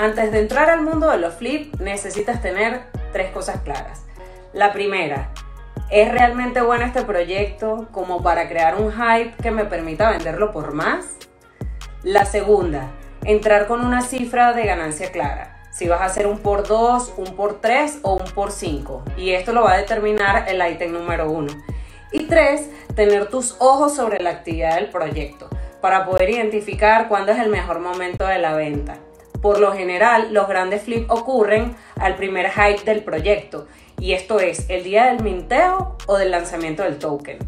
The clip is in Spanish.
Antes de entrar al mundo de los flip, necesitas tener tres cosas claras. La primera, ¿es realmente bueno este proyecto como para crear un hype que me permita venderlo por más? La segunda, entrar con una cifra de ganancia clara. Si vas a hacer un por 2, un por 3 o un por 5. Y esto lo va a determinar el ítem número 1. Y tres, tener tus ojos sobre la actividad del proyecto para poder identificar cuándo es el mejor momento de la venta. Por lo general, los grandes flips ocurren al primer hype del proyecto y esto es el día del minteo o del lanzamiento del token.